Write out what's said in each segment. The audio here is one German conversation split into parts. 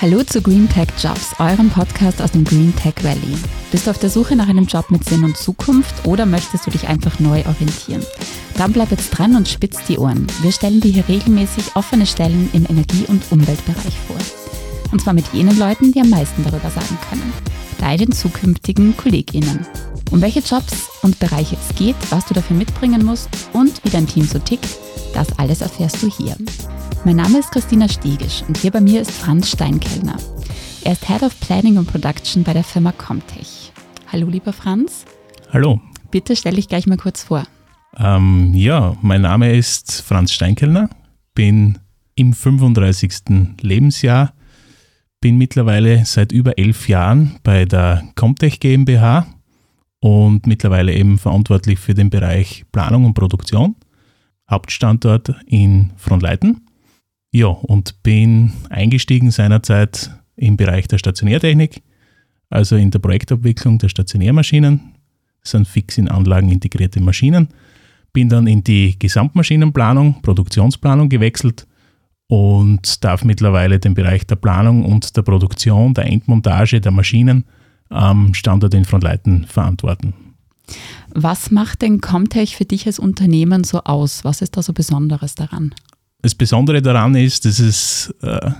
Hallo zu Green Tech Jobs, eurem Podcast aus dem Green Tech Valley. Bist du auf der Suche nach einem Job mit Sinn und Zukunft oder möchtest du dich einfach neu orientieren? Dann bleib jetzt dran und spitz die Ohren. Wir stellen dir hier regelmäßig offene Stellen im Energie- und Umweltbereich vor. Und zwar mit jenen Leuten, die am meisten darüber sagen können. Deinen zukünftigen KollegInnen. Um welche Jobs und Bereiche es geht, was du dafür mitbringen musst und wie dein Team so tickt, das alles erfährst du hier. Mein Name ist Christina Stiegisch und hier bei mir ist Franz Steinkellner. Er ist Head of Planning und Production bei der Firma Comtech. Hallo, lieber Franz. Hallo. Bitte stell dich gleich mal kurz vor. Ähm, ja, mein Name ist Franz Steinkellner, bin im 35. Lebensjahr, bin mittlerweile seit über elf Jahren bei der Comtech GmbH und mittlerweile eben verantwortlich für den Bereich Planung und Produktion. Hauptstandort in Frohnleiten. Ja, und bin eingestiegen seinerzeit im Bereich der Stationärtechnik, also in der Projektabwicklung der Stationärmaschinen. Das sind fix in Anlagen integrierte Maschinen. Bin dann in die Gesamtmaschinenplanung, Produktionsplanung gewechselt und darf mittlerweile den Bereich der Planung und der Produktion, der Endmontage der Maschinen am Standort in Frontleiten verantworten. Was macht denn Comtech für dich als Unternehmen so aus? Was ist da so Besonderes daran? Das Besondere daran ist, dass es äh,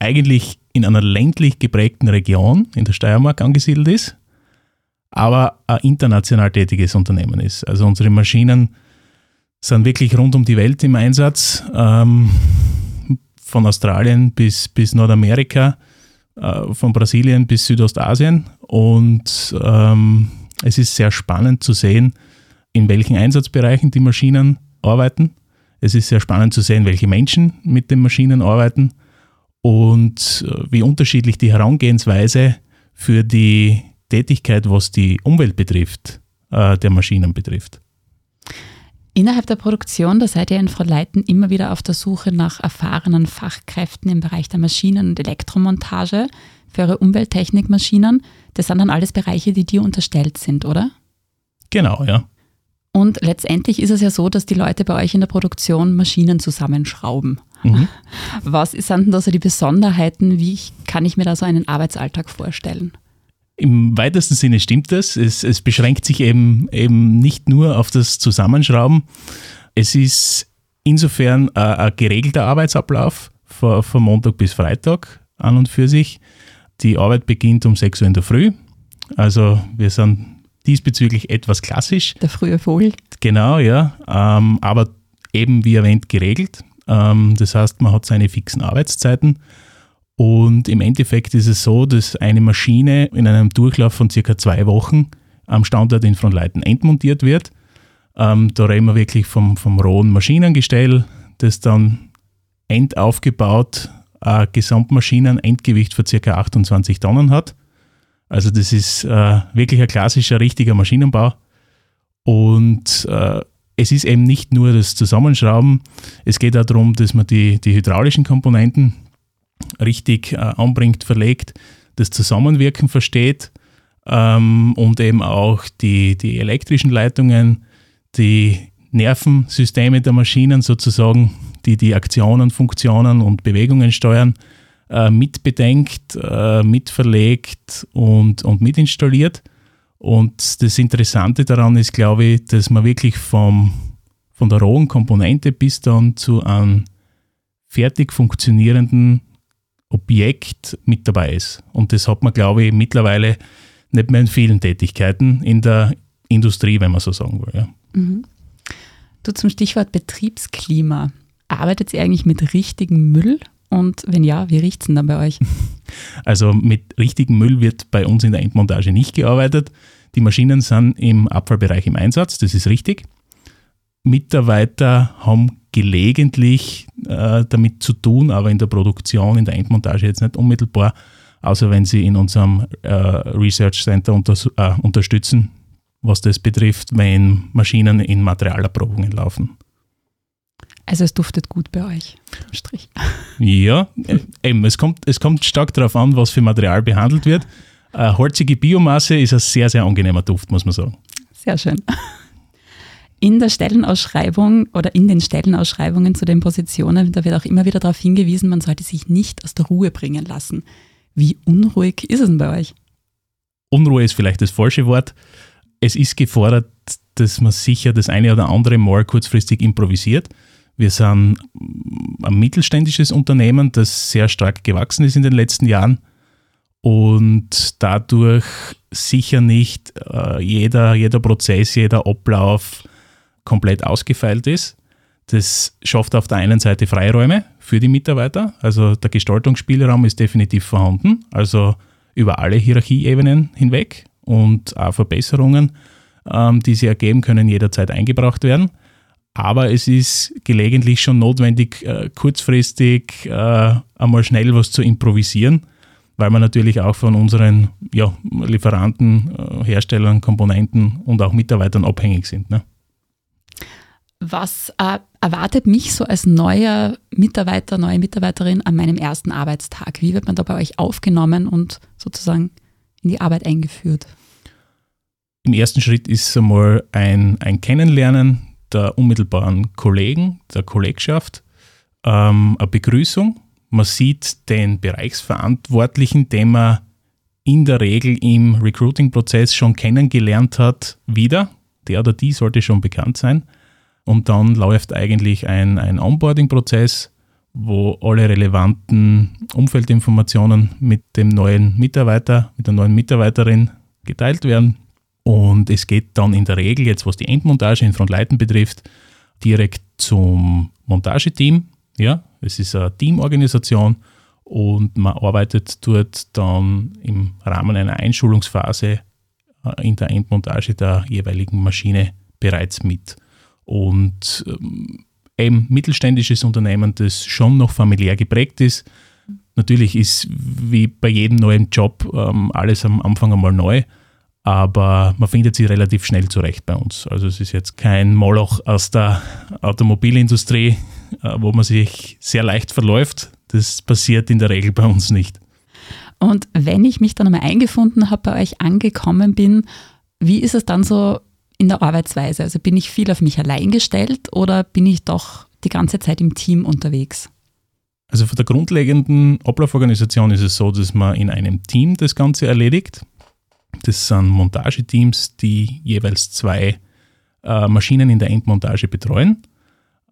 eigentlich in einer ländlich geprägten Region in der Steiermark angesiedelt ist, aber ein international tätiges Unternehmen ist. Also unsere Maschinen sind wirklich rund um die Welt im Einsatz, ähm, von Australien bis, bis Nordamerika, äh, von Brasilien bis Südostasien und ähm, es ist sehr spannend zu sehen, in welchen Einsatzbereichen die Maschinen arbeiten. Es ist sehr spannend zu sehen, welche Menschen mit den Maschinen arbeiten und äh, wie unterschiedlich die Herangehensweise für die Tätigkeit, was die Umwelt betrifft, äh, der Maschinen betrifft. Innerhalb der Produktion, da seid ihr in Frau Leiten immer wieder auf der Suche nach erfahrenen Fachkräften im Bereich der Maschinen- und Elektromontage für eure Umwelttechnikmaschinen. Das sind dann alles Bereiche, die dir unterstellt sind, oder? Genau, ja. Und letztendlich ist es ja so, dass die Leute bei euch in der Produktion Maschinen zusammenschrauben. Mhm. Was sind denn da so die Besonderheiten? Wie kann ich mir da so einen Arbeitsalltag vorstellen? Im weitesten Sinne stimmt das. Es, es beschränkt sich eben, eben nicht nur auf das Zusammenschrauben. Es ist insofern ein, ein geregelter Arbeitsablauf von, von Montag bis Freitag an und für sich. Die Arbeit beginnt um 6 Uhr in der Früh. Also wir sind diesbezüglich etwas klassisch. Der frühe Vogel. Genau, ja. Ähm, aber eben wie erwähnt geregelt. Ähm, das heißt, man hat seine fixen Arbeitszeiten. Und im Endeffekt ist es so, dass eine Maschine in einem Durchlauf von circa zwei Wochen am Standort in Frontleiten entmontiert wird. Ähm, da reden wir wirklich vom, vom rohen Maschinengestell, das dann endaufgebaut ein Gesamtmaschinen-Endgewicht von ca. 28 Tonnen hat. Also das ist äh, wirklich ein klassischer, richtiger Maschinenbau. Und äh, es ist eben nicht nur das Zusammenschrauben, es geht auch darum, dass man die, die hydraulischen Komponenten richtig äh, anbringt, verlegt, das Zusammenwirken versteht ähm, und eben auch die, die elektrischen Leitungen, die Nervensysteme der Maschinen sozusagen die die Aktionen, Funktionen und Bewegungen steuern, äh, mitbedenkt, äh, mitverlegt und, und mitinstalliert. Und das Interessante daran ist, glaube ich, dass man wirklich vom, von der rohen Komponente bis dann zu einem fertig funktionierenden Objekt mit dabei ist. Und das hat man, glaube ich, mittlerweile nicht mehr in vielen Tätigkeiten in der Industrie, wenn man so sagen will. Ja. Mhm. Du zum Stichwort Betriebsklima. Arbeitet ihr eigentlich mit richtigem Müll? Und wenn ja, wie riecht es denn dann bei euch? Also mit richtigem Müll wird bei uns in der Endmontage nicht gearbeitet. Die Maschinen sind im Abfallbereich im Einsatz, das ist richtig. Mitarbeiter haben gelegentlich äh, damit zu tun, aber in der Produktion, in der Endmontage jetzt nicht unmittelbar, außer wenn sie in unserem äh, Research Center unter, äh, unterstützen, was das betrifft, wenn Maschinen in Materialerprobungen laufen. Also es duftet gut bei euch. Strich. Ja, äh, eben, es kommt, es kommt stark darauf an, was für Material behandelt wird. Äh, holzige Biomasse ist ein sehr, sehr angenehmer Duft, muss man sagen. Sehr schön. In der Stellenausschreibung oder in den Stellenausschreibungen zu den Positionen, da wird auch immer wieder darauf hingewiesen, man sollte sich nicht aus der Ruhe bringen lassen. Wie unruhig ist es denn bei euch? Unruhe ist vielleicht das falsche Wort. Es ist gefordert, dass man sicher das eine oder andere Mal kurzfristig improvisiert. Wir sind ein mittelständisches Unternehmen, das sehr stark gewachsen ist in den letzten Jahren und dadurch sicher nicht äh, jeder, jeder Prozess, jeder Ablauf komplett ausgefeilt ist. Das schafft auf der einen Seite Freiräume für die Mitarbeiter, also der Gestaltungsspielraum ist definitiv vorhanden, also über alle Hierarchieebenen hinweg und auch Verbesserungen, ähm, die sich ergeben, können jederzeit eingebracht werden. Aber es ist gelegentlich schon notwendig, äh, kurzfristig äh, einmal schnell was zu improvisieren, weil wir natürlich auch von unseren ja, Lieferanten, äh, Herstellern, Komponenten und auch Mitarbeitern abhängig sind. Ne? Was äh, erwartet mich so als neuer Mitarbeiter, neue Mitarbeiterin an meinem ersten Arbeitstag? Wie wird man da bei euch aufgenommen und sozusagen in die Arbeit eingeführt? Im ersten Schritt ist einmal ein, ein Kennenlernen der unmittelbaren Kollegen, der Kollegschaft, ähm, eine Begrüßung. Man sieht den Bereichsverantwortlichen, den man in der Regel im Recruiting-Prozess schon kennengelernt hat, wieder. Der oder die sollte schon bekannt sein. Und dann läuft eigentlich ein, ein Onboarding-Prozess, wo alle relevanten Umfeldinformationen mit dem neuen Mitarbeiter, mit der neuen Mitarbeiterin geteilt werden. Und es geht dann in der Regel, jetzt was die Endmontage in Frontleiten betrifft, direkt zum Montageteam. Ja, es ist eine Teamorganisation und man arbeitet dort dann im Rahmen einer Einschulungsphase äh, in der Endmontage der jeweiligen Maschine bereits mit. Und ähm, ein mittelständisches Unternehmen, das schon noch familiär geprägt ist. Natürlich ist wie bei jedem neuen Job ähm, alles am Anfang einmal neu, aber man findet sie relativ schnell zurecht bei uns. Also es ist jetzt kein Moloch aus der Automobilindustrie, äh, wo man sich sehr leicht verläuft. Das passiert in der Regel bei uns nicht. Und wenn ich mich dann einmal eingefunden habe, bei euch angekommen bin, wie ist es dann so in der Arbeitsweise? Also bin ich viel auf mich allein gestellt oder bin ich doch die ganze Zeit im Team unterwegs? Also von der grundlegenden Ablauforganisation ist es so, dass man in einem Team das Ganze erledigt. Das sind Montageteams, die jeweils zwei äh, Maschinen in der Endmontage betreuen.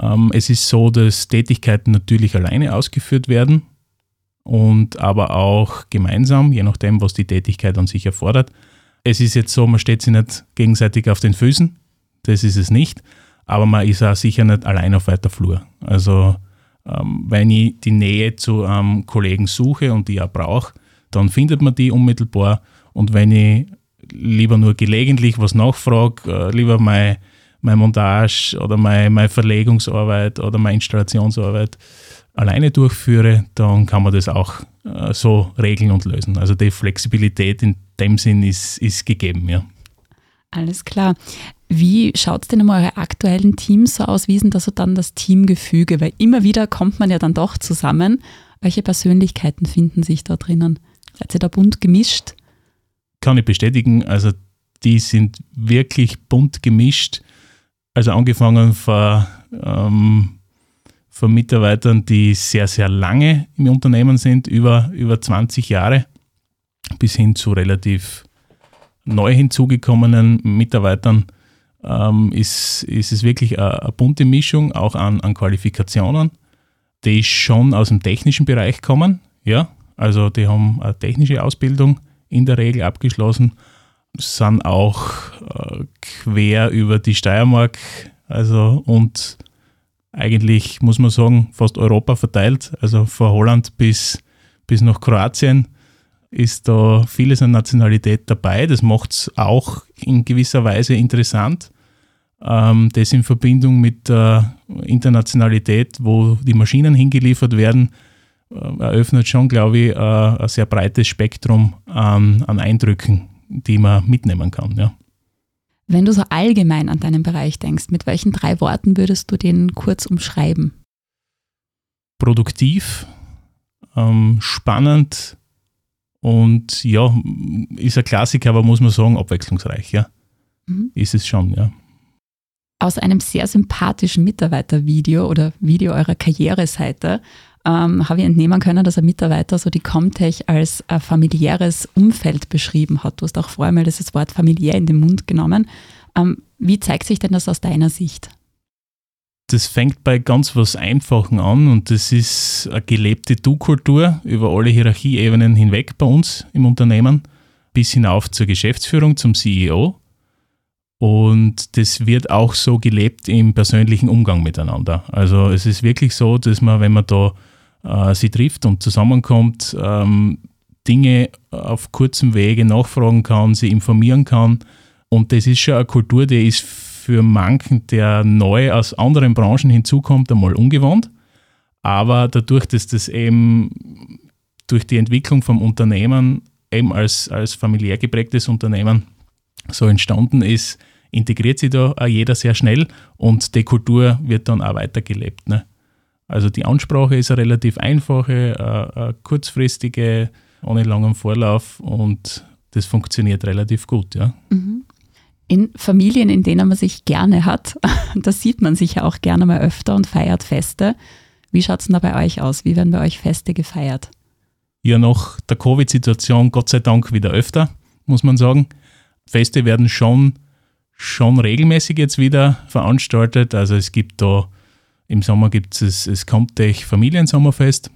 Ähm, es ist so, dass Tätigkeiten natürlich alleine ausgeführt werden und aber auch gemeinsam, je nachdem, was die Tätigkeit an sich erfordert. Es ist jetzt so, man steht sich nicht gegenseitig auf den Füßen, das ist es nicht, aber man ist auch sicher nicht allein auf weiter Flur. Also ähm, wenn ich die Nähe zu einem Kollegen suche und die auch brauche, dann findet man die unmittelbar und wenn ich lieber nur gelegentlich was nachfrage, äh, lieber meine, meine Montage oder meine, meine Verlegungsarbeit oder meine Installationsarbeit alleine durchführe, dann kann man das auch äh, so regeln und lösen. Also die Flexibilität in dem Sinn ist, ist gegeben, ja. Alles klar. Wie schaut es denn um eure aktuellen Teams so aus? Wie ist denn da so dann das Teamgefüge? Weil immer wieder kommt man ja dann doch zusammen. Welche Persönlichkeiten finden sich da drinnen? Seid ihr da bunt gemischt? Kann ich bestätigen. Also die sind wirklich bunt gemischt. Also angefangen von, ähm, von Mitarbeitern, die sehr, sehr lange im Unternehmen sind, über, über 20 Jahre, bis hin zu relativ neu hinzugekommenen Mitarbeitern, ähm, ist, ist es wirklich eine, eine bunte Mischung, auch an, an Qualifikationen, die schon aus dem technischen Bereich kommen. Ja, also die haben eine technische Ausbildung in der Regel abgeschlossen, sind auch äh, quer über die Steiermark, also und eigentlich muss man sagen, fast Europa verteilt, also von Holland bis, bis nach Kroatien ist da vieles an Nationalität dabei. Das macht es auch in gewisser Weise interessant. Ähm, das in Verbindung mit der Internationalität, wo die Maschinen hingeliefert werden, eröffnet schon, glaube ich, äh, ein sehr breites Spektrum an, an Eindrücken, die man mitnehmen kann. Ja. Wenn du so allgemein an deinen Bereich denkst, mit welchen drei Worten würdest du den kurz umschreiben? Produktiv, ähm, spannend und ja, ist ein Klassiker, aber muss man sagen, abwechslungsreich, ja. Mhm. Ist es schon, ja. Aus einem sehr sympathischen Mitarbeitervideo oder Video eurer Karriereseite ähm, habe ich entnehmen können, dass ein Mitarbeiter so die Comtech als ein familiäres Umfeld beschrieben hat. Du hast auch vorher mal das Wort familiär in den Mund genommen. Ähm, wie zeigt sich denn das aus deiner Sicht? Das fängt bei ganz was Einfachen an und das ist eine gelebte Du-Kultur über alle Hierarchieebenen hinweg bei uns im Unternehmen, bis hinauf zur Geschäftsführung, zum CEO. Und das wird auch so gelebt im persönlichen Umgang miteinander. Also es ist wirklich so, dass man, wenn man da äh, sie trifft und zusammenkommt, ähm, Dinge auf kurzem Wege nachfragen kann, sie informieren kann. Und das ist schon eine Kultur, die ist für manchen, der neu aus anderen Branchen hinzukommt, einmal ungewohnt. Aber dadurch, dass das eben durch die Entwicklung vom Unternehmen eben als, als familiär geprägtes Unternehmen so entstanden ist, integriert sich da auch jeder sehr schnell und die Kultur wird dann auch weitergelebt. Ne? Also die Ansprache ist eine relativ einfache, eine kurzfristige, ohne langen Vorlauf und das funktioniert relativ gut. Ja. Mhm. In Familien, in denen man sich gerne hat, da sieht man sich ja auch gerne mal öfter und feiert Feste. Wie schaut es denn da bei euch aus? Wie werden bei euch Feste gefeiert? Ja, nach der Covid-Situation Gott sei Dank wieder öfter, muss man sagen. Feste werden schon, schon regelmäßig jetzt wieder veranstaltet. Also es gibt da im Sommer gibt es das Comtech Familiensommerfest,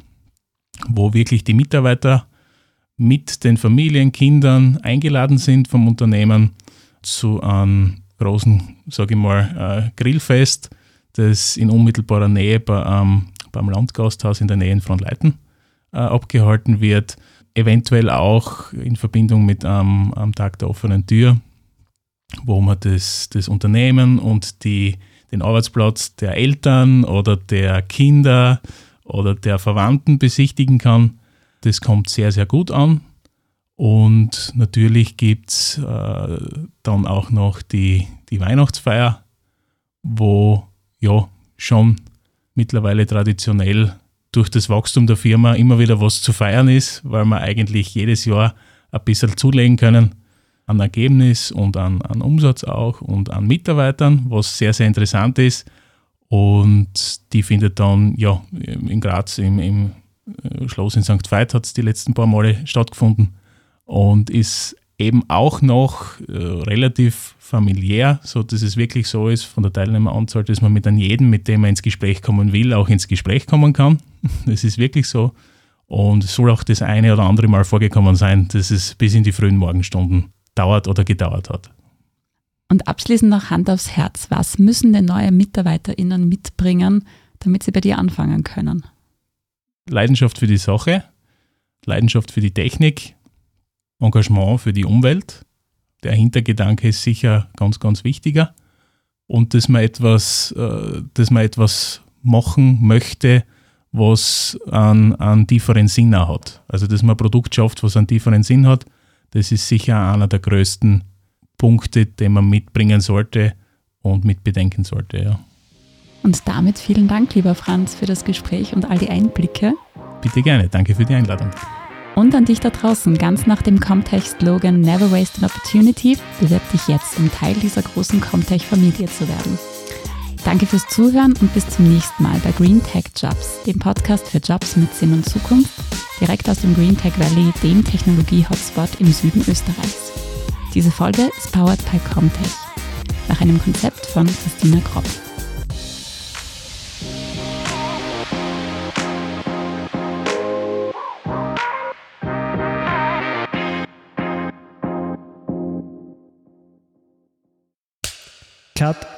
wo wirklich die Mitarbeiter mit den Familien, Kindern eingeladen sind vom Unternehmen zu einem großen, sage ich mal, äh, Grillfest, das in unmittelbarer Nähe bei, ähm, beim Landgasthaus in der Nähe von Leiten äh, abgehalten wird. Eventuell auch in Verbindung mit ähm, am Tag der offenen Tür, wo man das, das Unternehmen und die den Arbeitsplatz der Eltern oder der Kinder oder der Verwandten besichtigen kann. Das kommt sehr, sehr gut an. Und natürlich gibt es äh, dann auch noch die, die Weihnachtsfeier, wo ja schon mittlerweile traditionell durch das Wachstum der Firma immer wieder was zu feiern ist, weil wir eigentlich jedes Jahr ein bisschen zulegen können an Ergebnis und an, an Umsatz auch und an Mitarbeitern, was sehr, sehr interessant ist. Und die findet dann ja in Graz im, im äh, Schloss in St. Veit hat es die letzten paar Male stattgefunden und ist eben auch noch äh, relativ familiär, so dass es wirklich so ist von der Teilnehmeranzahl, dass man mit an jedem, mit dem man ins Gespräch kommen will, auch ins Gespräch kommen kann. Das ist wirklich so. Und es soll auch das eine oder andere Mal vorgekommen sein, dass es bis in die frühen Morgenstunden dauert oder gedauert hat. Und abschließend noch Hand aufs Herz. Was müssen denn neue MitarbeiterInnen mitbringen, damit sie bei dir anfangen können? Leidenschaft für die Sache, Leidenschaft für die Technik, Engagement für die Umwelt. Der Hintergedanke ist sicher ganz, ganz wichtiger. Und dass man etwas, äh, dass man etwas machen möchte, was einen, einen tieferen Sinn hat. Also dass man ein Produkt schafft, was einen tieferen Sinn hat das ist sicher einer der größten Punkte, den man mitbringen sollte und mitbedenken sollte. Ja. Und damit vielen Dank, lieber Franz, für das Gespräch und all die Einblicke. Bitte gerne, danke für die Einladung. Und an dich da draußen, ganz nach dem Comtech-Slogan Never Waste an Opportunity, bewirb dich jetzt, um Teil dieser großen Comtech-Familie zu werden. Danke fürs Zuhören und bis zum nächsten Mal bei Green Tech Jobs, dem Podcast für Jobs mit Sinn und Zukunft, direkt aus dem Green Tech Valley, dem Technologie-Hotspot im Süden Österreichs. Diese Folge ist powered by Comtech, nach einem Konzept von Christina Kropf. Cut